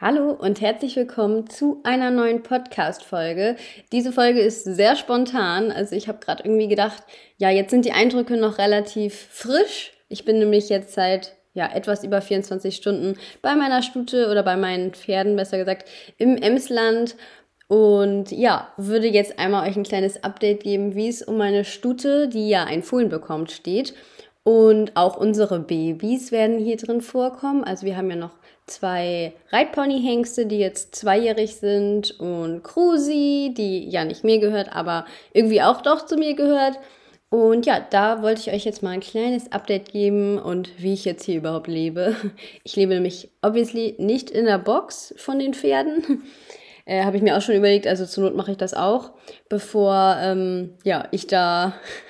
Hallo und herzlich willkommen zu einer neuen Podcast-Folge. Diese Folge ist sehr spontan. Also ich habe gerade irgendwie gedacht, ja, jetzt sind die Eindrücke noch relativ frisch. Ich bin nämlich jetzt seit ja, etwas über 24 Stunden bei meiner Stute oder bei meinen Pferden, besser gesagt, im Emsland. Und ja, würde jetzt einmal euch ein kleines Update geben, wie es um meine Stute, die ja ein Fohlen bekommt, steht. Und auch unsere Babys werden hier drin vorkommen. Also wir haben ja noch zwei Reitpony-Hengste, die jetzt zweijährig sind und Krusi, die ja nicht mir gehört, aber irgendwie auch doch zu mir gehört. Und ja, da wollte ich euch jetzt mal ein kleines Update geben und wie ich jetzt hier überhaupt lebe. Ich lebe nämlich obviously nicht in der Box von den Pferden. Äh, Habe ich mir auch schon überlegt, also zur Not mache ich das auch, bevor ähm, ja, ich da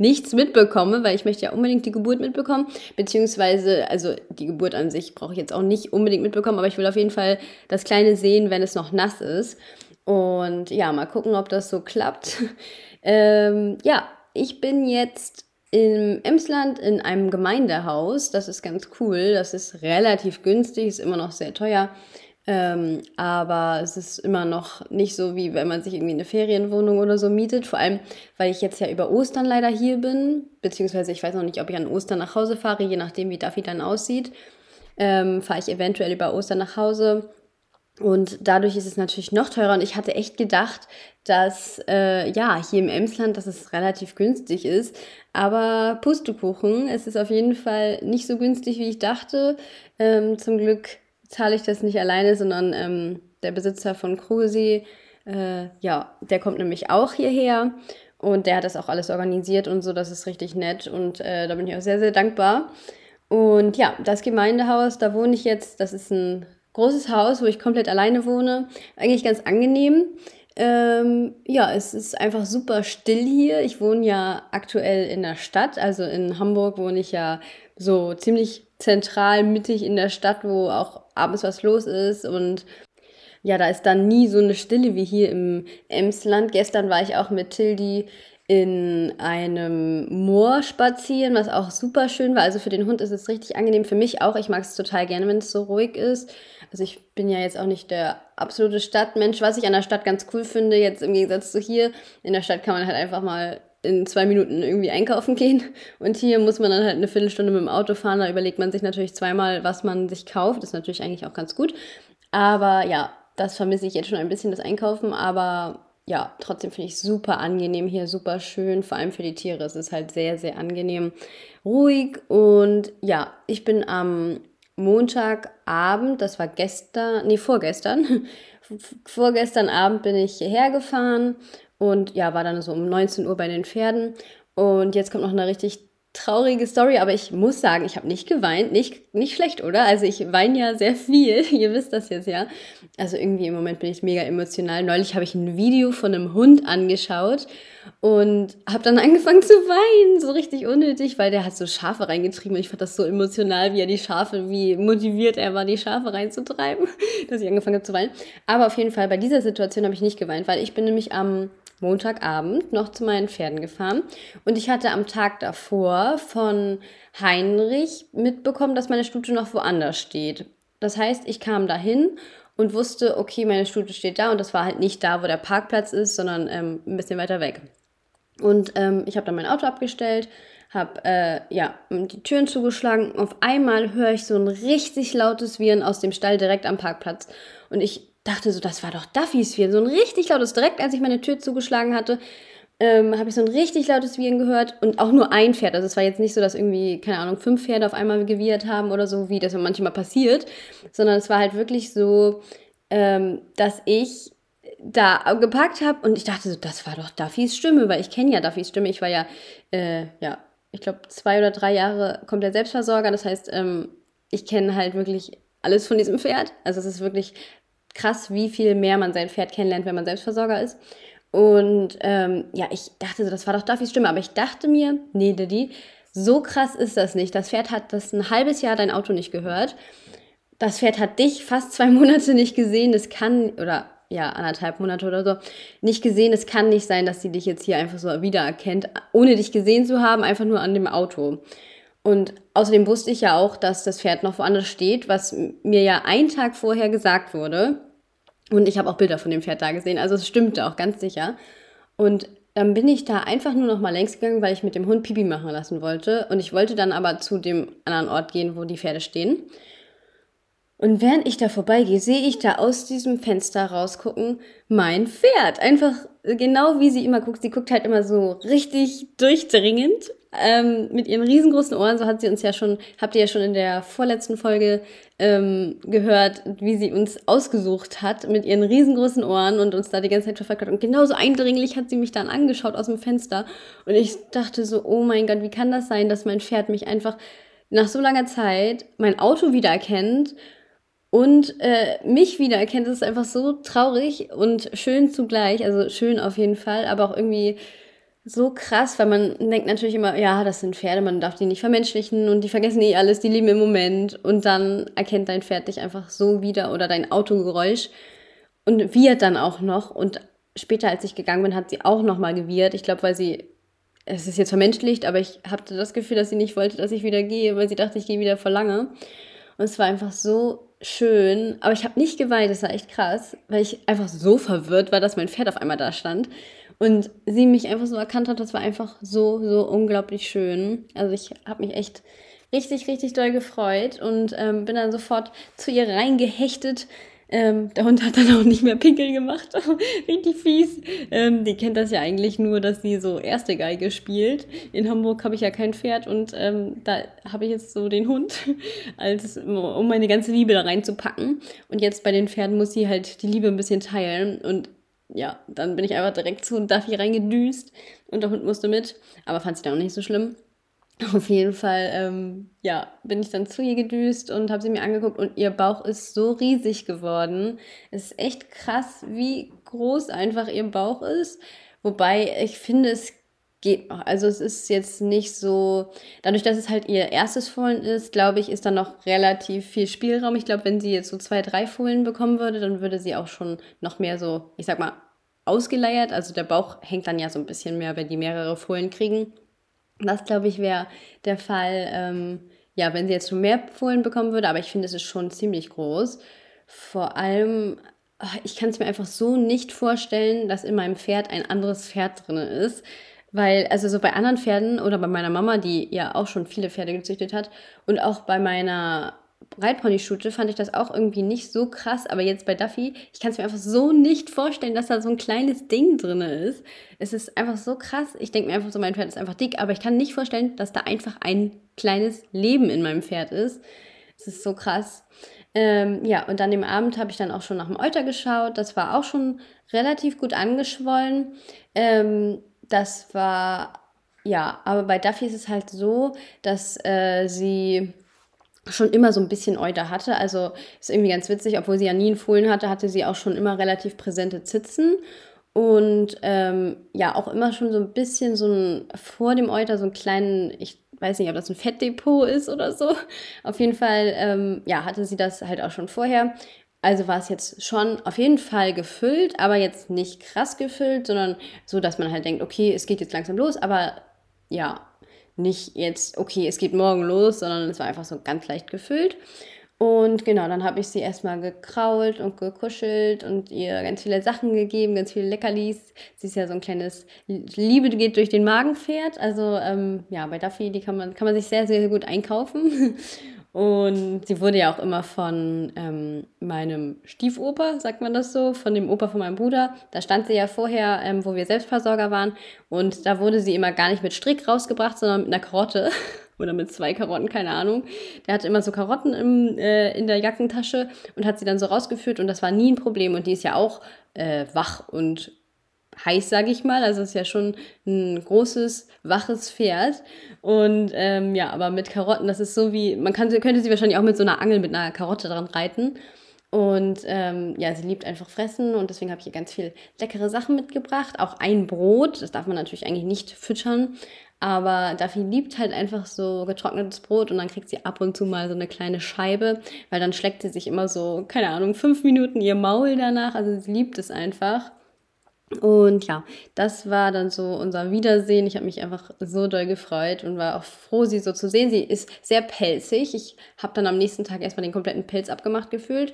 nichts mitbekomme, weil ich möchte ja unbedingt die Geburt mitbekommen, beziehungsweise, also die Geburt an sich brauche ich jetzt auch nicht unbedingt mitbekommen, aber ich will auf jeden Fall das Kleine sehen, wenn es noch nass ist. Und ja, mal gucken, ob das so klappt. ähm, ja, ich bin jetzt im Emsland in einem Gemeindehaus. Das ist ganz cool. Das ist relativ günstig, ist immer noch sehr teuer. Ähm, aber es ist immer noch nicht so, wie wenn man sich irgendwie eine Ferienwohnung oder so mietet. Vor allem, weil ich jetzt ja über Ostern leider hier bin. Beziehungsweise ich weiß noch nicht, ob ich an Ostern nach Hause fahre, je nachdem, wie Duffy dann aussieht. Ähm, fahre ich eventuell über Ostern nach Hause. Und dadurch ist es natürlich noch teurer. Und ich hatte echt gedacht, dass äh, ja, hier im Emsland, dass es relativ günstig ist. Aber Pustekuchen, es ist auf jeden Fall nicht so günstig, wie ich dachte. Ähm, zum Glück zahle ich das nicht alleine, sondern ähm, der Besitzer von Krusi, äh, ja, der kommt nämlich auch hierher und der hat das auch alles organisiert und so, das ist richtig nett und äh, da bin ich auch sehr, sehr dankbar. Und ja, das Gemeindehaus, da wohne ich jetzt, das ist ein großes Haus, wo ich komplett alleine wohne, eigentlich ganz angenehm. Ähm, ja, es ist einfach super still hier. Ich wohne ja aktuell in der Stadt, also in Hamburg wohne ich ja so ziemlich zentral mittig in der Stadt, wo auch abends was los ist und ja, da ist dann nie so eine Stille wie hier im Emsland. Gestern war ich auch mit Tildi in einem Moor spazieren, was auch super schön war. Also für den Hund ist es richtig angenehm, für mich auch. Ich mag es total gerne, wenn es so ruhig ist. Also ich bin ja jetzt auch nicht der absolute Stadtmensch. Was ich an der Stadt ganz cool finde, jetzt im Gegensatz zu hier, in der Stadt kann man halt einfach mal in zwei Minuten irgendwie einkaufen gehen. Und hier muss man dann halt eine Viertelstunde mit dem Auto fahren. Da überlegt man sich natürlich zweimal, was man sich kauft. Das ist natürlich eigentlich auch ganz gut. Aber ja, das vermisse ich jetzt schon ein bisschen, das Einkaufen. Aber ja, trotzdem finde ich super angenehm hier, super schön. Vor allem für die Tiere. Es ist halt sehr, sehr angenehm, ruhig. Und ja, ich bin am Montagabend, das war gestern, nee, vorgestern, vorgestern Abend bin ich hierher gefahren und ja, war dann so um 19 Uhr bei den Pferden. Und jetzt kommt noch eine richtig traurige Story, aber ich muss sagen, ich habe nicht geweint, nicht, nicht schlecht, oder? Also ich weine ja sehr viel, ihr wisst das jetzt ja. Also irgendwie im Moment bin ich mega emotional. Neulich habe ich ein Video von einem Hund angeschaut und habe dann angefangen zu weinen, so richtig unnötig, weil der hat so Schafe reingetrieben und ich fand das so emotional, wie er die Schafe, wie motiviert er war, die Schafe reinzutreiben, dass ich angefangen habe zu weinen. Aber auf jeden Fall bei dieser Situation habe ich nicht geweint, weil ich bin nämlich am Montagabend noch zu meinen Pferden gefahren und ich hatte am Tag davor von Heinrich mitbekommen, dass meine Stute noch woanders steht. Das heißt, ich kam dahin und wusste, okay, meine Stute steht da und das war halt nicht da, wo der Parkplatz ist, sondern ähm, ein bisschen weiter weg. Und ähm, ich habe dann mein Auto abgestellt, habe äh, ja die Türen zugeschlagen. Auf einmal höre ich so ein richtig lautes Viren aus dem Stall direkt am Parkplatz und ich dachte so, das war doch Duffys Viren. So ein richtig lautes, direkt als ich meine Tür zugeschlagen hatte, ähm, habe ich so ein richtig lautes Viren gehört und auch nur ein Pferd. Also es war jetzt nicht so, dass irgendwie, keine Ahnung, fünf Pferde auf einmal gewirrt haben oder so, wie das manchmal passiert, sondern es war halt wirklich so, ähm, dass ich da gepackt habe und ich dachte so, das war doch Duffys Stimme, weil ich kenne ja Duffys Stimme. Ich war ja, äh, ja, ich glaube, zwei oder drei Jahre der Selbstversorger. Das heißt, ähm, ich kenne halt wirklich alles von diesem Pferd. Also es ist wirklich krass, wie viel mehr man sein Pferd kennenlernt, wenn man Selbstversorger ist. Und ähm, ja, ich dachte so, das war doch Duffys Stimme, aber ich dachte mir, nee, Didi, so krass ist das nicht. Das Pferd hat das ein halbes Jahr dein Auto nicht gehört. Das Pferd hat dich fast zwei Monate nicht gesehen. Das kann, oder ja, anderthalb Monate oder so, nicht gesehen. Es kann nicht sein, dass sie dich jetzt hier einfach so wiedererkennt, ohne dich gesehen zu haben, einfach nur an dem Auto. Und außerdem wusste ich ja auch, dass das Pferd noch woanders steht, was mir ja einen Tag vorher gesagt wurde. Und ich habe auch Bilder von dem Pferd da gesehen, also es stimmte auch ganz sicher. Und dann bin ich da einfach nur noch mal längs gegangen, weil ich mit dem Hund Pipi machen lassen wollte. Und ich wollte dann aber zu dem anderen Ort gehen, wo die Pferde stehen. Und während ich da vorbeigehe, sehe ich da aus diesem Fenster rausgucken mein Pferd. Einfach genau wie sie immer guckt. Sie guckt halt immer so richtig durchdringend ähm, mit ihren riesengroßen Ohren. So hat sie uns ja schon, habt ihr ja schon in der vorletzten Folge ähm, gehört, wie sie uns ausgesucht hat mit ihren riesengroßen Ohren und uns da die ganze Zeit verfolgt hat. Und genauso eindringlich hat sie mich dann angeschaut aus dem Fenster. Und ich dachte so, oh mein Gott, wie kann das sein, dass mein Pferd mich einfach nach so langer Zeit mein Auto wiedererkennt und äh, mich wiedererkennt. Das ist einfach so traurig und schön zugleich. Also schön auf jeden Fall, aber auch irgendwie so krass, weil man denkt natürlich immer, ja, das sind Pferde, man darf die nicht vermenschlichen und die vergessen eh alles, die leben im Moment und dann erkennt dein Pferd dich einfach so wieder oder dein Autogeräusch und wird dann auch noch und später, als ich gegangen bin, hat sie auch noch mal gewirrt. Ich glaube, weil sie es ist jetzt vermenschlicht, aber ich hatte das Gefühl, dass sie nicht wollte, dass ich wieder gehe, weil sie dachte, ich gehe wieder vor lange. Und es war einfach so schön. Aber ich habe nicht geweint, das war echt krass, weil ich einfach so verwirrt war, dass mein Pferd auf einmal da stand. Und sie mich einfach so erkannt hat, das war einfach so, so unglaublich schön. Also ich habe mich echt richtig, richtig doll gefreut und ähm, bin dann sofort zu ihr reingehechtet ähm, der Hund hat dann auch nicht mehr Pinkel gemacht. Richtig fies. Ähm, die kennt das ja eigentlich nur, dass sie so erste Geige spielt. In Hamburg habe ich ja kein Pferd und ähm, da habe ich jetzt so den Hund, als, um meine ganze Liebe da reinzupacken. Und jetzt bei den Pferden muss sie halt die Liebe ein bisschen teilen. Und ja, dann bin ich einfach direkt zu Duffy reingedüst und der Hund musste mit. Aber fand sie dann auch nicht so schlimm. Auf jeden Fall, ähm, ja, bin ich dann zu ihr gedüst und habe sie mir angeguckt und ihr Bauch ist so riesig geworden. Es ist echt krass, wie groß einfach ihr Bauch ist. Wobei ich finde, es geht noch. Also es ist jetzt nicht so, dadurch, dass es halt ihr erstes Fohlen ist, glaube ich, ist da noch relativ viel Spielraum. Ich glaube, wenn sie jetzt so zwei, drei Fohlen bekommen würde, dann würde sie auch schon noch mehr so, ich sag mal, ausgeleiert. Also der Bauch hängt dann ja so ein bisschen mehr, wenn die mehrere Fohlen kriegen. Das, glaube ich, wäre der Fall, ähm, ja, wenn sie jetzt schon mehr Fohlen bekommen würde, aber ich finde, es ist schon ziemlich groß. Vor allem, ich kann es mir einfach so nicht vorstellen, dass in meinem Pferd ein anderes Pferd drin ist. Weil, also so bei anderen Pferden oder bei meiner Mama, die ja auch schon viele Pferde gezüchtet hat, und auch bei meiner Reitpony-Shoote fand ich das auch irgendwie nicht so krass, aber jetzt bei Duffy, ich kann es mir einfach so nicht vorstellen, dass da so ein kleines Ding drin ist. Es ist einfach so krass. Ich denke mir einfach so, mein Pferd ist einfach dick, aber ich kann nicht vorstellen, dass da einfach ein kleines Leben in meinem Pferd ist. Es ist so krass. Ähm, ja, und dann im Abend habe ich dann auch schon nach dem Euter geschaut. Das war auch schon relativ gut angeschwollen. Ähm, das war, ja, aber bei Duffy ist es halt so, dass äh, sie schon immer so ein bisschen Euter hatte. Also ist irgendwie ganz witzig, obwohl sie ja nie einen Fohlen hatte, hatte sie auch schon immer relativ präsente Zitzen. Und ähm, ja, auch immer schon so ein bisschen so ein, vor dem Euter so einen kleinen, ich weiß nicht, ob das ein Fettdepot ist oder so. Auf jeden Fall, ähm, ja, hatte sie das halt auch schon vorher. Also war es jetzt schon auf jeden Fall gefüllt, aber jetzt nicht krass gefüllt, sondern so, dass man halt denkt, okay, es geht jetzt langsam los, aber ja, nicht jetzt, okay, es geht morgen los, sondern es war einfach so ganz leicht gefüllt. Und genau, dann habe ich sie erstmal gekrault und gekuschelt und ihr ganz viele Sachen gegeben, ganz viele Leckerlis. Sie ist ja so ein kleines Liebe geht durch den Magenpferd. Also ähm, ja, bei Duffy, die kann man, kann man sich sehr, sehr gut einkaufen. Und sie wurde ja auch immer von ähm, meinem Stiefoper, sagt man das so, von dem Opa von meinem Bruder. Da stand sie ja vorher, ähm, wo wir Selbstversorger waren. Und da wurde sie immer gar nicht mit Strick rausgebracht, sondern mit einer Karotte. Oder mit zwei Karotten, keine Ahnung. Der hatte immer so Karotten im, äh, in der Jackentasche und hat sie dann so rausgeführt und das war nie ein Problem. Und die ist ja auch äh, wach und heiß, sage ich mal. Also es ist ja schon ein großes, waches Pferd. Und ähm, ja, aber mit Karotten, das ist so wie, man kann, könnte sie wahrscheinlich auch mit so einer Angel mit einer Karotte dran reiten. Und ähm, ja, sie liebt einfach fressen und deswegen habe ich ihr ganz viel leckere Sachen mitgebracht. Auch ein Brot, das darf man natürlich eigentlich nicht füttern. Aber Duffy liebt halt einfach so getrocknetes Brot und dann kriegt sie ab und zu mal so eine kleine Scheibe, weil dann schlägt sie sich immer so, keine Ahnung, fünf Minuten ihr Maul danach. Also sie liebt es einfach. Und ja, das war dann so unser Wiedersehen. Ich habe mich einfach so doll gefreut und war auch froh, sie so zu sehen. Sie ist sehr pelzig. Ich habe dann am nächsten Tag erstmal den kompletten Pelz abgemacht gefühlt.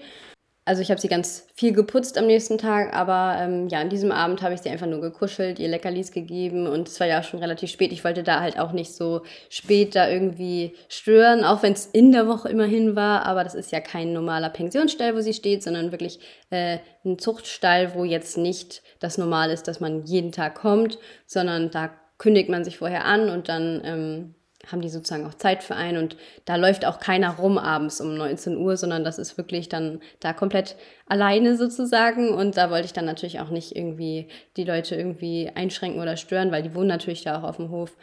Also ich habe sie ganz viel geputzt am nächsten Tag, aber ähm, ja, an diesem Abend habe ich sie einfach nur gekuschelt, ihr Leckerlis gegeben und es war ja schon relativ spät. Ich wollte da halt auch nicht so spät da irgendwie stören, auch wenn es in der Woche immerhin war, aber das ist ja kein normaler Pensionsstall, wo sie steht, sondern wirklich äh, ein Zuchtstall, wo jetzt nicht das Normal ist, dass man jeden Tag kommt, sondern da kündigt man sich vorher an und dann ähm, haben die sozusagen auch Zeit für einen und da läuft auch keiner rum abends um 19 Uhr, sondern das ist wirklich dann da komplett alleine sozusagen und da wollte ich dann natürlich auch nicht irgendwie die Leute irgendwie einschränken oder stören, weil die wohnen natürlich da auch auf dem Hof.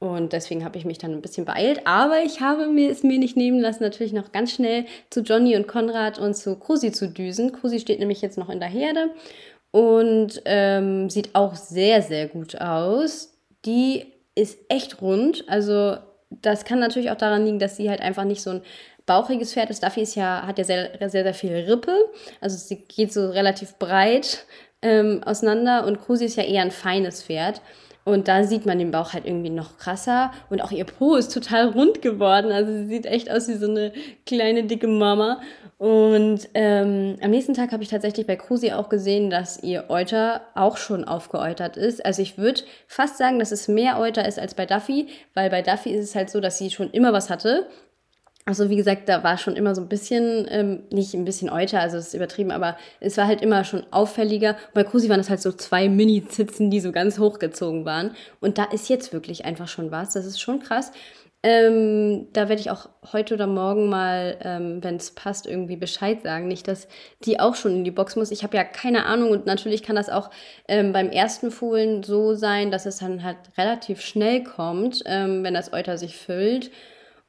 Und deswegen habe ich mich dann ein bisschen beeilt. Aber ich habe mir es mir nicht nehmen lassen, natürlich noch ganz schnell zu Johnny und Konrad und zu Krusi zu düsen. Krusi steht nämlich jetzt noch in der Herde und ähm, sieht auch sehr, sehr gut aus. Die ist echt rund. Also das kann natürlich auch daran liegen, dass sie halt einfach nicht so ein bauchiges Pferd ist. Duffy ist ja, hat ja sehr, sehr, sehr viel Rippe. Also sie geht so relativ breit ähm, auseinander und Krusi ist ja eher ein feines Pferd. Und da sieht man den Bauch halt irgendwie noch krasser. Und auch ihr Po ist total rund geworden. Also sie sieht echt aus wie so eine kleine, dicke Mama. Und ähm, am nächsten Tag habe ich tatsächlich bei Krusi auch gesehen, dass ihr Euter auch schon aufgeäutert ist. Also ich würde fast sagen, dass es mehr Euter ist als bei Duffy, weil bei Duffy ist es halt so, dass sie schon immer was hatte. Also wie gesagt, da war schon immer so ein bisschen, ähm, nicht ein bisschen Euter, also das ist übertrieben, aber es war halt immer schon auffälliger. bei Krusi waren das halt so zwei Mini-Zitzen, die so ganz hochgezogen waren. Und da ist jetzt wirklich einfach schon was. Das ist schon krass. Ähm, da werde ich auch heute oder morgen mal, ähm, wenn es passt, irgendwie Bescheid sagen. Nicht, dass die auch schon in die Box muss. Ich habe ja keine Ahnung und natürlich kann das auch ähm, beim ersten Fohlen so sein, dass es dann halt relativ schnell kommt, ähm, wenn das Euter sich füllt.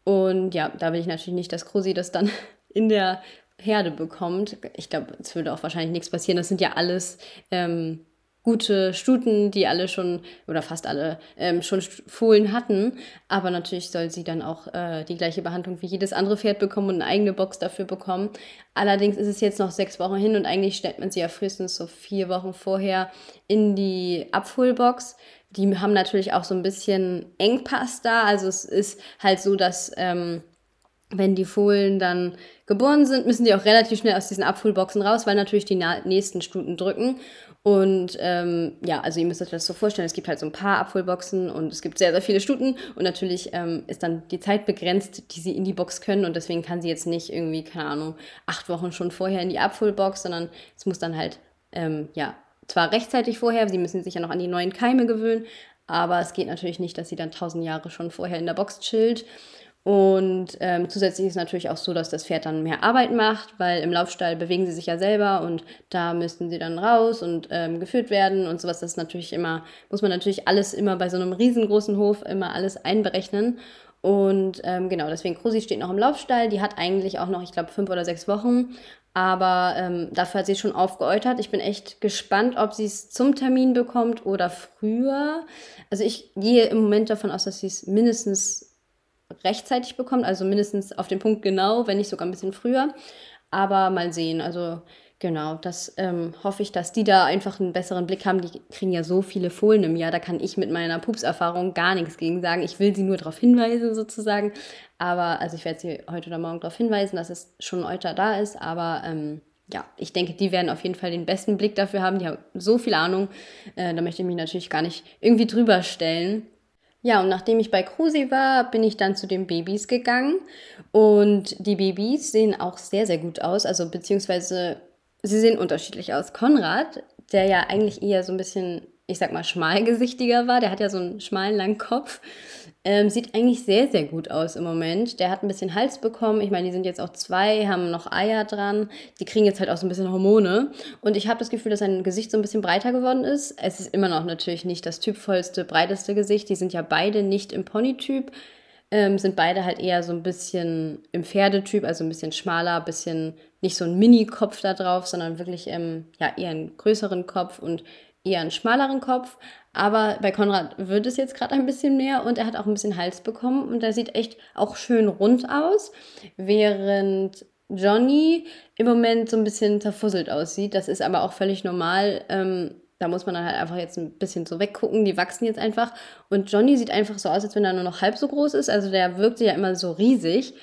Und ja, da will ich natürlich nicht, dass Krusi das dann in der Herde bekommt. Ich glaube, es würde auch wahrscheinlich nichts passieren. Das sind ja alles ähm, gute Stuten, die alle schon oder fast alle ähm, schon Fohlen hatten. Aber natürlich soll sie dann auch äh, die gleiche Behandlung wie jedes andere Pferd bekommen und eine eigene Box dafür bekommen. Allerdings ist es jetzt noch sechs Wochen hin und eigentlich stellt man sie ja frühestens so vier Wochen vorher in die Abholbox. Die haben natürlich auch so ein bisschen Engpass da. Also es ist halt so, dass ähm, wenn die Fohlen dann geboren sind, müssen die auch relativ schnell aus diesen Abholboxen raus, weil natürlich die nächsten Stuten drücken. Und ähm, ja, also ihr müsst euch das so vorstellen, es gibt halt so ein paar Abholboxen und es gibt sehr, sehr viele Stuten und natürlich ähm, ist dann die Zeit begrenzt, die sie in die Box können und deswegen kann sie jetzt nicht irgendwie, keine Ahnung, acht Wochen schon vorher in die Abholbox, sondern es muss dann halt, ähm, ja, zwar rechtzeitig vorher, sie müssen sich ja noch an die neuen Keime gewöhnen, aber es geht natürlich nicht, dass sie dann tausend Jahre schon vorher in der Box chillt. Und ähm, zusätzlich ist natürlich auch so, dass das Pferd dann mehr Arbeit macht, weil im Laufstall bewegen sie sich ja selber und da müssten sie dann raus und ähm, geführt werden und sowas. Das ist natürlich immer, muss man natürlich alles immer bei so einem riesengroßen Hof immer alles einberechnen. Und ähm, genau, deswegen Krusi steht noch im Laufstall. Die hat eigentlich auch noch, ich glaube, fünf oder sechs Wochen. Aber ähm, dafür hat sie schon aufgeäutert. Ich bin echt gespannt, ob sie es zum Termin bekommt oder früher. Also ich gehe im Moment davon aus, dass sie es mindestens rechtzeitig bekommt, also mindestens auf den Punkt genau, wenn nicht sogar ein bisschen früher. Aber mal sehen. Also genau, das ähm, hoffe ich, dass die da einfach einen besseren Blick haben. Die kriegen ja so viele Fohlen im Jahr, da kann ich mit meiner Pupserfahrung gar nichts gegen sagen. Ich will sie nur darauf hinweisen sozusagen. Aber also ich werde sie heute oder morgen darauf hinweisen, dass es schon Euter da ist. Aber ähm, ja, ich denke, die werden auf jeden Fall den besten Blick dafür haben. Die haben so viel Ahnung. Äh, da möchte ich mich natürlich gar nicht irgendwie drüber stellen. Ja, und nachdem ich bei Krusi war, bin ich dann zu den Babys gegangen. Und die Babys sehen auch sehr, sehr gut aus. Also beziehungsweise sie sehen unterschiedlich aus. Konrad, der ja eigentlich eher so ein bisschen, ich sag mal, schmalgesichtiger war, der hat ja so einen schmalen, langen Kopf. Ähm, sieht eigentlich sehr, sehr gut aus im Moment. Der hat ein bisschen Hals bekommen. Ich meine, die sind jetzt auch zwei, haben noch Eier dran. Die kriegen jetzt halt auch so ein bisschen Hormone. Und ich habe das Gefühl, dass sein Gesicht so ein bisschen breiter geworden ist. Es ist immer noch natürlich nicht das typvollste, breiteste Gesicht. Die sind ja beide nicht im Pony-Typ. Ähm, sind beide halt eher so ein bisschen im Pferdetyp, also ein bisschen schmaler, ein bisschen nicht so ein Mini-Kopf da drauf, sondern wirklich ähm, ja, eher einen größeren Kopf und eher einen schmaleren Kopf. Aber bei Konrad wird es jetzt gerade ein bisschen mehr und er hat auch ein bisschen Hals bekommen und er sieht echt auch schön rund aus, während Johnny im Moment so ein bisschen zerfusselt aussieht. Das ist aber auch völlig normal. Ähm, da muss man dann halt einfach jetzt ein bisschen so weggucken. Die wachsen jetzt einfach. Und Johnny sieht einfach so aus, als wenn er nur noch halb so groß ist. Also der wirkte ja immer so riesig.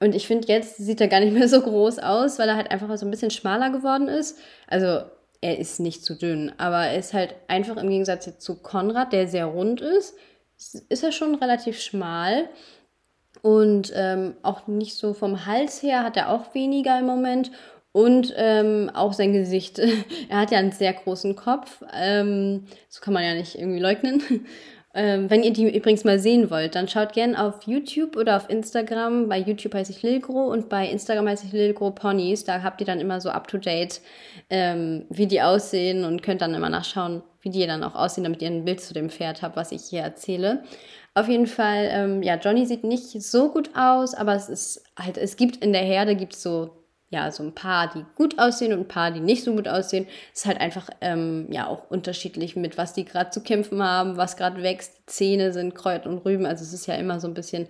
Und ich finde, jetzt sieht er gar nicht mehr so groß aus, weil er halt einfach so ein bisschen schmaler geworden ist. Also er ist nicht zu dünn, aber er ist halt einfach im Gegensatz jetzt zu Konrad, der sehr rund ist, ist er schon relativ schmal. Und ähm, auch nicht so vom Hals her hat er auch weniger im Moment. Und ähm, auch sein Gesicht. er hat ja einen sehr großen Kopf. Ähm, das kann man ja nicht irgendwie leugnen. Ähm, wenn ihr die übrigens mal sehen wollt, dann schaut gerne auf YouTube oder auf Instagram. Bei YouTube heiße ich Lilgro und bei Instagram heiße ich Lilgro Ponys. Da habt ihr dann immer so up to date, ähm, wie die aussehen und könnt dann immer nachschauen, wie die dann auch aussehen, damit ihr ein Bild zu dem Pferd habt, was ich hier erzähle. Auf jeden Fall, ähm, ja, Johnny sieht nicht so gut aus, aber es ist halt, es gibt in der Herde gibt so ja, so ein paar, die gut aussehen und ein paar, die nicht so gut aussehen. Es ist halt einfach ähm, ja auch unterschiedlich, mit was die gerade zu kämpfen haben, was gerade wächst. Zähne sind Kräut und Rüben. Also es ist ja immer so ein bisschen,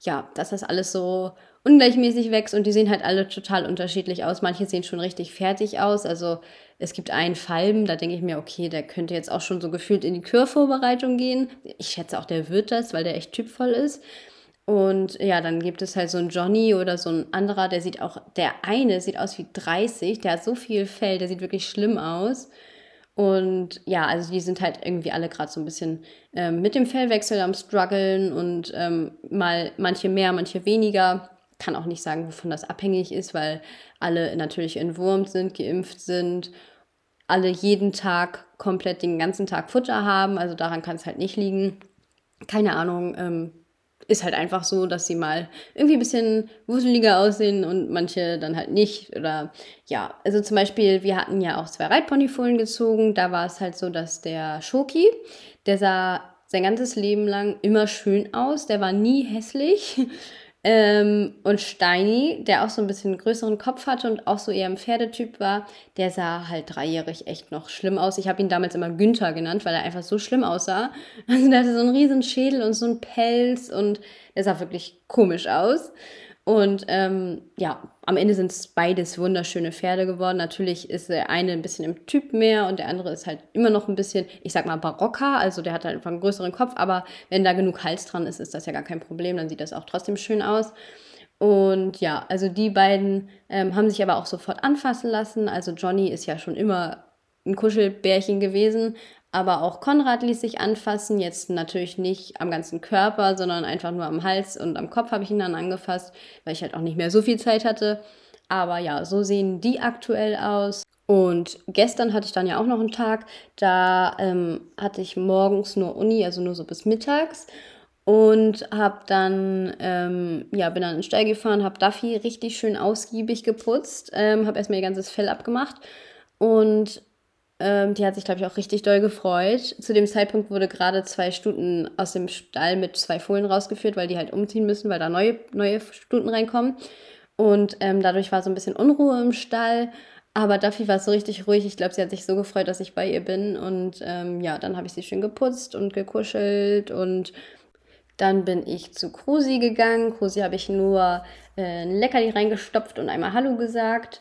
ja, dass das alles so ungleichmäßig wächst und die sehen halt alle total unterschiedlich aus. Manche sehen schon richtig fertig aus. Also es gibt einen Falben, da denke ich mir, okay, der könnte jetzt auch schon so gefühlt in die Kürvorbereitung gehen. Ich schätze auch, der wird das, weil der echt typvoll ist. Und ja, dann gibt es halt so einen Johnny oder so ein anderer, der sieht auch, der eine sieht aus wie 30, der hat so viel Fell, der sieht wirklich schlimm aus. Und ja, also die sind halt irgendwie alle gerade so ein bisschen ähm, mit dem Fellwechsel am struggeln und ähm, mal manche mehr, manche weniger. Kann auch nicht sagen, wovon das abhängig ist, weil alle natürlich entwurmt sind, geimpft sind, alle jeden Tag komplett den ganzen Tag Futter haben. Also daran kann es halt nicht liegen. Keine Ahnung, ähm, ist halt einfach so, dass sie mal irgendwie ein bisschen wuseliger aussehen und manche dann halt nicht. Oder ja, also zum Beispiel, wir hatten ja auch zwei Reitponyfohlen gezogen. Da war es halt so, dass der Schoki, der sah sein ganzes Leben lang immer schön aus. Der war nie hässlich. Ähm, und Steini, der auch so ein bisschen größeren Kopf hatte und auch so eher ein Pferdetyp war, der sah halt dreijährig echt noch schlimm aus. Ich habe ihn damals immer Günther genannt, weil er einfach so schlimm aussah. Also der hatte so einen riesen Schädel und so einen Pelz und der sah wirklich komisch aus. Und ähm, ja, am Ende sind es beides wunderschöne Pferde geworden. Natürlich ist der eine ein bisschen im Typ mehr und der andere ist halt immer noch ein bisschen, ich sag mal, barocker. Also der hat halt einfach einen größeren Kopf, aber wenn da genug Hals dran ist, ist das ja gar kein Problem. Dann sieht das auch trotzdem schön aus. Und ja, also die beiden ähm, haben sich aber auch sofort anfassen lassen. Also Johnny ist ja schon immer ein Kuschelbärchen gewesen, aber auch Konrad ließ sich anfassen, jetzt natürlich nicht am ganzen Körper, sondern einfach nur am Hals und am Kopf habe ich ihn dann angefasst, weil ich halt auch nicht mehr so viel Zeit hatte. Aber ja, so sehen die aktuell aus. Und gestern hatte ich dann ja auch noch einen Tag, da ähm, hatte ich morgens nur Uni, also nur so bis mittags. Und habe dann, ähm, ja, bin dann in den Stall gefahren, habe Duffy richtig schön ausgiebig geputzt, ähm, habe erstmal ihr ganzes Fell abgemacht und ähm, die hat sich, glaube ich, auch richtig doll gefreut. Zu dem Zeitpunkt wurde gerade zwei Stuten aus dem Stall mit zwei Fohlen rausgeführt, weil die halt umziehen müssen, weil da neue, neue Stuten reinkommen. Und ähm, dadurch war so ein bisschen Unruhe im Stall. Aber Duffy war so richtig ruhig. Ich glaube, sie hat sich so gefreut, dass ich bei ihr bin. Und ähm, ja, dann habe ich sie schön geputzt und gekuschelt. Und dann bin ich zu Krusi gegangen. Krusi habe ich nur äh, ein Leckerli reingestopft und einmal Hallo gesagt.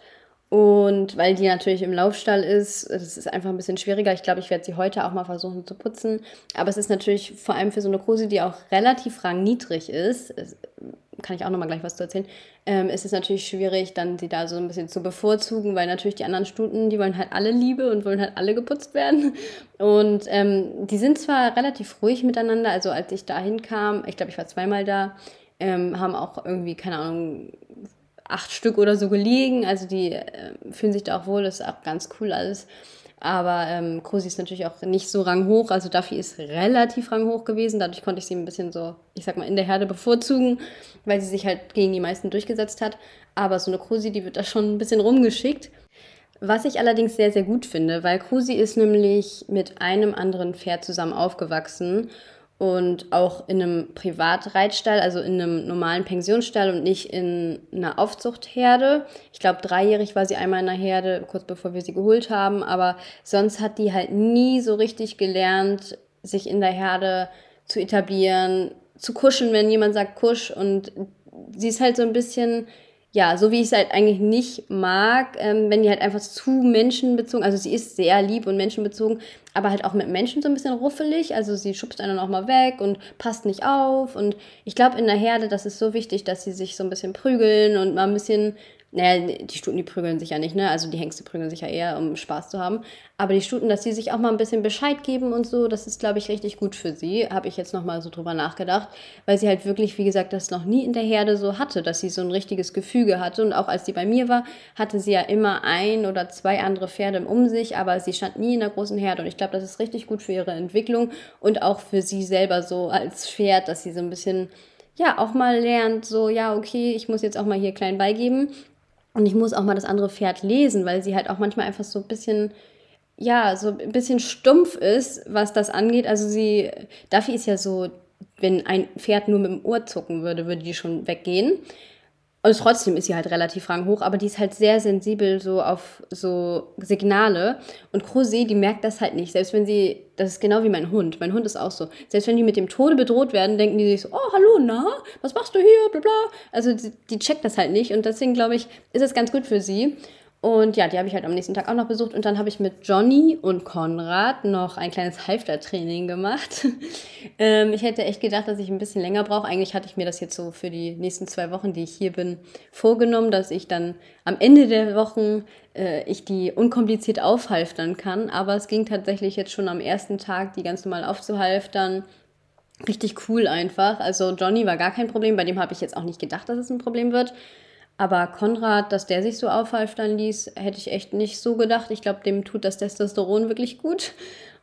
Und weil die natürlich im Laufstall ist, das ist einfach ein bisschen schwieriger. Ich glaube, ich werde sie heute auch mal versuchen zu putzen. Aber es ist natürlich vor allem für so eine Kruse, die auch relativ rangniedrig ist, kann ich auch noch mal gleich was zu erzählen, ähm, ist es natürlich schwierig, dann sie da so ein bisschen zu bevorzugen, weil natürlich die anderen Stuten, die wollen halt alle Liebe und wollen halt alle geputzt werden. Und ähm, die sind zwar relativ ruhig miteinander, also als ich da hinkam, ich glaube, ich war zweimal da, ähm, haben auch irgendwie, keine Ahnung, acht Stück oder so gelegen. Also die äh, fühlen sich da auch wohl, das ist auch ganz cool alles. Aber ähm, Cosi ist natürlich auch nicht so ranghoch. Also Duffy ist relativ ranghoch gewesen. Dadurch konnte ich sie ein bisschen so, ich sag mal, in der Herde bevorzugen, weil sie sich halt gegen die meisten durchgesetzt hat. Aber so eine Krusi, die wird da schon ein bisschen rumgeschickt. Was ich allerdings sehr, sehr gut finde, weil Krusi ist nämlich mit einem anderen Pferd zusammen aufgewachsen und auch in einem Privatreitstall, also in einem normalen Pensionsstall und nicht in einer Aufzuchtherde. Ich glaube, dreijährig war sie einmal in einer Herde, kurz bevor wir sie geholt haben, aber sonst hat die halt nie so richtig gelernt, sich in der Herde zu etablieren, zu kuschen, wenn jemand sagt Kusch und sie ist halt so ein bisschen ja, so wie ich es halt eigentlich nicht mag, ähm, wenn die halt einfach zu menschenbezogen, also sie ist sehr lieb und menschenbezogen, aber halt auch mit Menschen so ein bisschen ruffelig, also sie schubst einen auch mal weg und passt nicht auf. Und ich glaube in der Herde, das ist so wichtig, dass sie sich so ein bisschen prügeln und mal ein bisschen naja, die Stuten, die prügeln sich ja nicht, ne? Also die Hengste prügeln sich ja eher, um Spaß zu haben. Aber die Stuten, dass sie sich auch mal ein bisschen Bescheid geben und so, das ist, glaube ich, richtig gut für sie. Habe ich jetzt nochmal so drüber nachgedacht, weil sie halt wirklich, wie gesagt, das noch nie in der Herde so hatte, dass sie so ein richtiges Gefüge hatte. Und auch als sie bei mir war, hatte sie ja immer ein oder zwei andere Pferde um sich, aber sie stand nie in der großen Herde. Und ich glaube, das ist richtig gut für ihre Entwicklung und auch für sie selber so als Pferd, dass sie so ein bisschen ja, auch mal lernt, so, ja, okay, ich muss jetzt auch mal hier klein beigeben und ich muss auch mal das andere Pferd lesen, weil sie halt auch manchmal einfach so ein bisschen, ja, so ein bisschen stumpf ist, was das angeht. Also sie, Duffy ist ja so, wenn ein Pferd nur mit dem Ohr zucken würde, würde die schon weggehen. Und trotzdem ist sie halt relativ ranghoch, aber die ist halt sehr sensibel so auf so Signale. Und Crozet, die merkt das halt nicht. Selbst wenn sie, das ist genau wie mein Hund. Mein Hund ist auch so. Selbst wenn die mit dem Tode bedroht werden, denken die sich so, oh, hallo, na, was machst du hier, bla bla. Also die, die checkt das halt nicht. Und deswegen, glaube ich, ist es ganz gut für sie. Und ja, die habe ich halt am nächsten Tag auch noch besucht. Und dann habe ich mit Johnny und Konrad noch ein kleines Halfter-Training gemacht. ähm, ich hätte echt gedacht, dass ich ein bisschen länger brauche. Eigentlich hatte ich mir das jetzt so für die nächsten zwei Wochen, die ich hier bin, vorgenommen, dass ich dann am Ende der Wochen äh, ich die unkompliziert aufhalftern kann. Aber es ging tatsächlich jetzt schon am ersten Tag, die ganz normal aufzuhalftern. Richtig cool einfach. Also Johnny war gar kein Problem. Bei dem habe ich jetzt auch nicht gedacht, dass es ein Problem wird. Aber Konrad, dass der sich so aufhalftern ließ, hätte ich echt nicht so gedacht. Ich glaube, dem tut das Testosteron wirklich gut.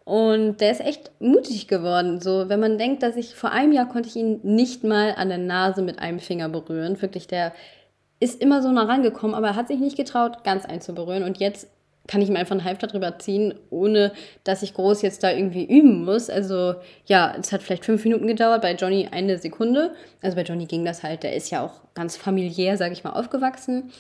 Und der ist echt mutig geworden. So, wenn man denkt, dass ich vor einem Jahr konnte ich ihn nicht mal an der Nase mit einem Finger berühren. Wirklich, der ist immer so nah rangekommen, aber er hat sich nicht getraut, ganz einzuberühren. Und jetzt kann ich mir einfach einen Halfter drüber ziehen, ohne dass ich groß jetzt da irgendwie üben muss. Also ja, es hat vielleicht fünf Minuten gedauert, bei Johnny eine Sekunde. Also bei Johnny ging das halt, der ist ja auch ganz familiär, sage ich mal, aufgewachsen.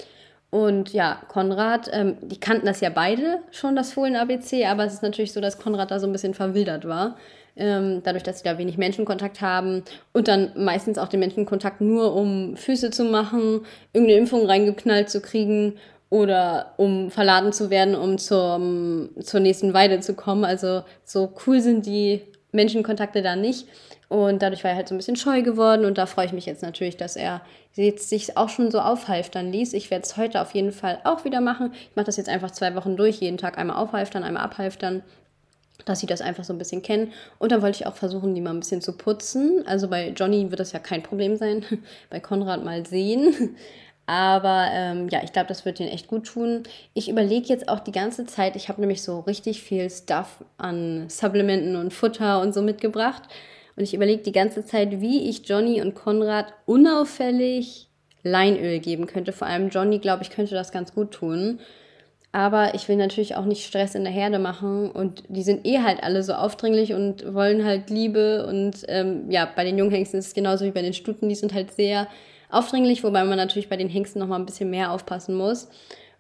Und ja, Konrad, ähm, die kannten das ja beide schon, das Fohlen-ABC, aber es ist natürlich so, dass Konrad da so ein bisschen verwildert war. Ähm, dadurch, dass sie da wenig Menschenkontakt haben und dann meistens auch den Menschenkontakt nur, um Füße zu machen, irgendeine Impfung reingeknallt zu kriegen oder um verladen zu werden, um zum, zur nächsten Weide zu kommen. Also so cool sind die Menschenkontakte da nicht. Und dadurch war er halt so ein bisschen scheu geworden und da freue ich mich jetzt natürlich, dass er jetzt sich auch schon so aufhalftern ließ. Ich werde es heute auf jeden Fall auch wieder machen. Ich mache das jetzt einfach zwei Wochen durch, jeden Tag einmal aufhalftern, einmal abhalftern, dass sie das einfach so ein bisschen kennen. Und dann wollte ich auch versuchen, die mal ein bisschen zu putzen. Also bei Johnny wird das ja kein Problem sein, bei Konrad mal sehen. Aber ähm, ja, ich glaube, das wird ihnen echt gut tun. Ich überlege jetzt auch die ganze Zeit, ich habe nämlich so richtig viel Stuff an Supplementen und Futter und so mitgebracht. Und ich überlege die ganze Zeit, wie ich Johnny und Konrad unauffällig Leinöl geben könnte. Vor allem Johnny, glaube ich, könnte das ganz gut tun. Aber ich will natürlich auch nicht Stress in der Herde machen. Und die sind eh halt alle so aufdringlich und wollen halt Liebe. Und ähm, ja, bei den Junghengsten ist es genauso wie bei den Stuten. Die sind halt sehr aufdringlich, wobei man natürlich bei den Hengsten noch mal ein bisschen mehr aufpassen muss.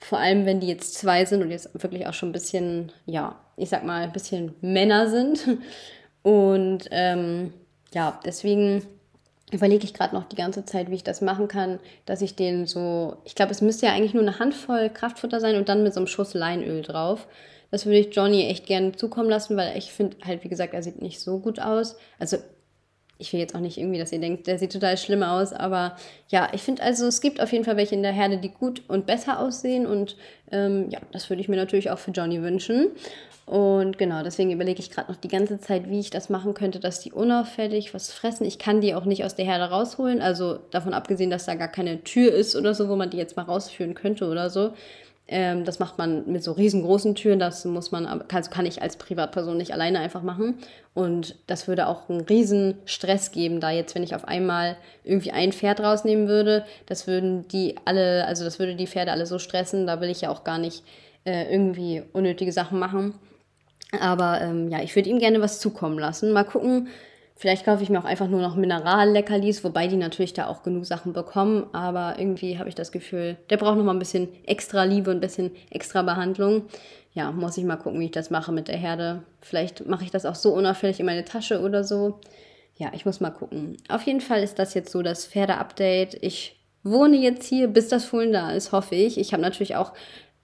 Vor allem, wenn die jetzt zwei sind und jetzt wirklich auch schon ein bisschen, ja, ich sag mal, ein bisschen Männer sind. Und ähm, ja, deswegen überlege ich gerade noch die ganze Zeit, wie ich das machen kann, dass ich den so, ich glaube, es müsste ja eigentlich nur eine Handvoll Kraftfutter sein und dann mit so einem Schuss Leinöl drauf. Das würde ich Johnny echt gerne zukommen lassen, weil ich finde halt, wie gesagt, er sieht nicht so gut aus. Also ich will jetzt auch nicht irgendwie, dass ihr denkt, der sieht total schlimm aus, aber ja, ich finde also, es gibt auf jeden Fall welche in der Herde, die gut und besser aussehen und ähm, ja, das würde ich mir natürlich auch für Johnny wünschen. Und genau, deswegen überlege ich gerade noch die ganze Zeit, wie ich das machen könnte, dass die unauffällig was fressen. Ich kann die auch nicht aus der Herde rausholen, also davon abgesehen, dass da gar keine Tür ist oder so, wo man die jetzt mal rausführen könnte oder so. Ähm, das macht man mit so riesengroßen Türen. Das muss man, kann, kann ich als Privatperson nicht alleine einfach machen. Und das würde auch einen riesen Stress geben, da jetzt, wenn ich auf einmal irgendwie ein Pferd rausnehmen würde, das würden die alle, also das würde die Pferde alle so stressen. Da will ich ja auch gar nicht äh, irgendwie unnötige Sachen machen. Aber ähm, ja, ich würde ihm gerne was zukommen lassen. Mal gucken, Vielleicht kaufe ich mir auch einfach nur noch Mineralleckerlis, wobei die natürlich da auch genug Sachen bekommen. Aber irgendwie habe ich das Gefühl, der braucht noch mal ein bisschen extra Liebe und ein bisschen extra Behandlung. Ja, muss ich mal gucken, wie ich das mache mit der Herde. Vielleicht mache ich das auch so unauffällig in meine Tasche oder so. Ja, ich muss mal gucken. Auf jeden Fall ist das jetzt so das Pferde-Update. Ich wohne jetzt hier, bis das Fohlen da ist, hoffe ich. Ich habe natürlich auch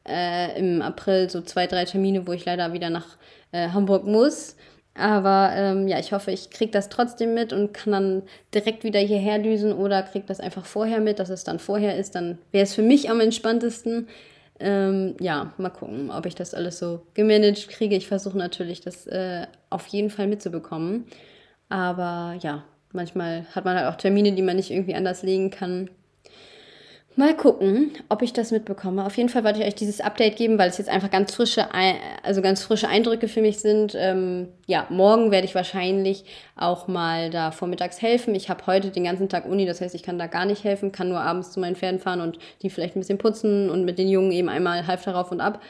äh, im April so zwei, drei Termine, wo ich leider wieder nach äh, Hamburg muss. Aber ähm, ja, ich hoffe, ich kriege das trotzdem mit und kann dann direkt wieder hierher düsen oder kriege das einfach vorher mit, dass es dann vorher ist. Dann wäre es für mich am entspanntesten. Ähm, ja, mal gucken, ob ich das alles so gemanagt kriege. Ich versuche natürlich, das äh, auf jeden Fall mitzubekommen. Aber ja, manchmal hat man halt auch Termine, die man nicht irgendwie anders legen kann. Mal gucken, ob ich das mitbekomme. Auf jeden Fall wollte ich euch dieses Update geben, weil es jetzt einfach ganz frische, also ganz frische Eindrücke für mich sind. Ähm, ja, morgen werde ich wahrscheinlich auch mal da vormittags helfen. Ich habe heute den ganzen Tag Uni, das heißt, ich kann da gar nicht helfen, kann nur abends zu meinen Pferden fahren und die vielleicht ein bisschen putzen und mit den Jungen eben einmal halb darauf und ab.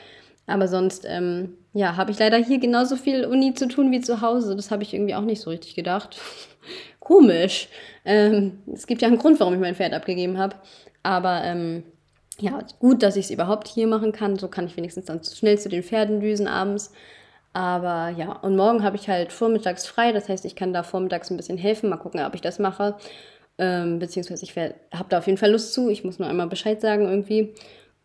Aber sonst, ähm, ja, habe ich leider hier genauso viel Uni zu tun wie zu Hause. Das habe ich irgendwie auch nicht so richtig gedacht. Komisch. Ähm, es gibt ja einen Grund, warum ich mein Pferd abgegeben habe. Aber ähm, ja, gut, dass ich es überhaupt hier machen kann. So kann ich wenigstens dann schnell zu den Pferden düsen abends. Aber ja, und morgen habe ich halt vormittags frei. Das heißt, ich kann da vormittags ein bisschen helfen. Mal gucken, ob ich das mache. Ähm, beziehungsweise ich habe da auf jeden Fall Lust zu. Ich muss nur einmal Bescheid sagen irgendwie.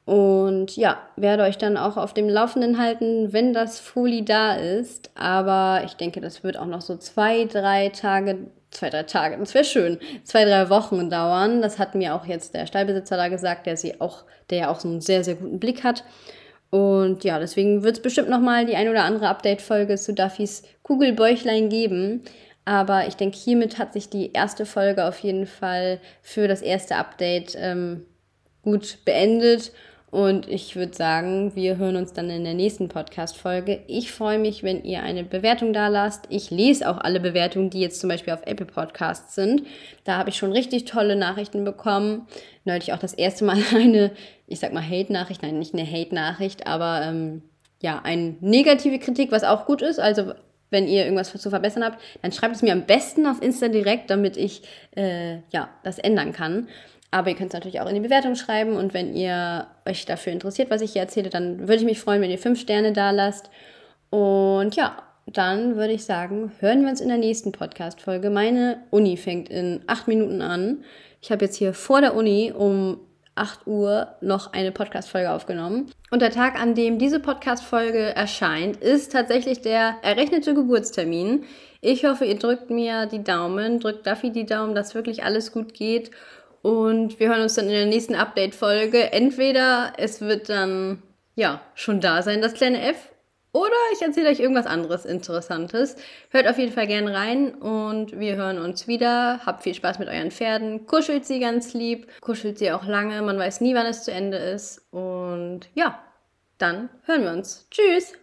Und ja, werde euch dann auch auf dem Laufenden halten, wenn das Foli da ist. Aber ich denke, das wird auch noch so zwei, drei Tage zwei, drei Tage, das wäre schön, zwei, drei Wochen dauern. Das hat mir auch jetzt der Stallbesitzer da gesagt, der sie auch, der ja auch so einen sehr, sehr guten Blick hat. Und ja, deswegen wird es bestimmt nochmal die ein oder andere Update-Folge zu Duffys Kugelbäuchlein geben. Aber ich denke, hiermit hat sich die erste Folge auf jeden Fall für das erste Update ähm, gut beendet. Und ich würde sagen, wir hören uns dann in der nächsten Podcast-Folge. Ich freue mich, wenn ihr eine Bewertung da lasst. Ich lese auch alle Bewertungen, die jetzt zum Beispiel auf Apple Podcasts sind. Da habe ich schon richtig tolle Nachrichten bekommen. Neulich auch das erste Mal eine, ich sag mal Hate-Nachricht, nein, nicht eine Hate-Nachricht, aber ähm, ja, eine negative Kritik, was auch gut ist. Also wenn ihr irgendwas zu verbessern habt, dann schreibt es mir am besten auf Insta direkt, damit ich äh, ja das ändern kann. Aber ihr könnt es natürlich auch in die Bewertung schreiben und wenn ihr euch dafür interessiert, was ich hier erzähle, dann würde ich mich freuen, wenn ihr fünf Sterne da lasst. Und ja, dann würde ich sagen, hören wir uns in der nächsten Podcast-Folge. Meine Uni fängt in acht Minuten an. Ich habe jetzt hier vor der Uni um 8 Uhr noch eine Podcast-Folge aufgenommen. Und der Tag, an dem diese Podcast-Folge erscheint, ist tatsächlich der errechnete Geburtstermin. Ich hoffe, ihr drückt mir die Daumen, drückt Duffy die Daumen, dass wirklich alles gut geht und wir hören uns dann in der nächsten Update-Folge. Entweder es wird dann, ja, schon da sein, das kleine F. Oder ich erzähle euch irgendwas anderes Interessantes. Hört auf jeden Fall gern rein und wir hören uns wieder. Habt viel Spaß mit euren Pferden. Kuschelt sie ganz lieb. Kuschelt sie auch lange. Man weiß nie, wann es zu Ende ist. Und ja, dann hören wir uns. Tschüss!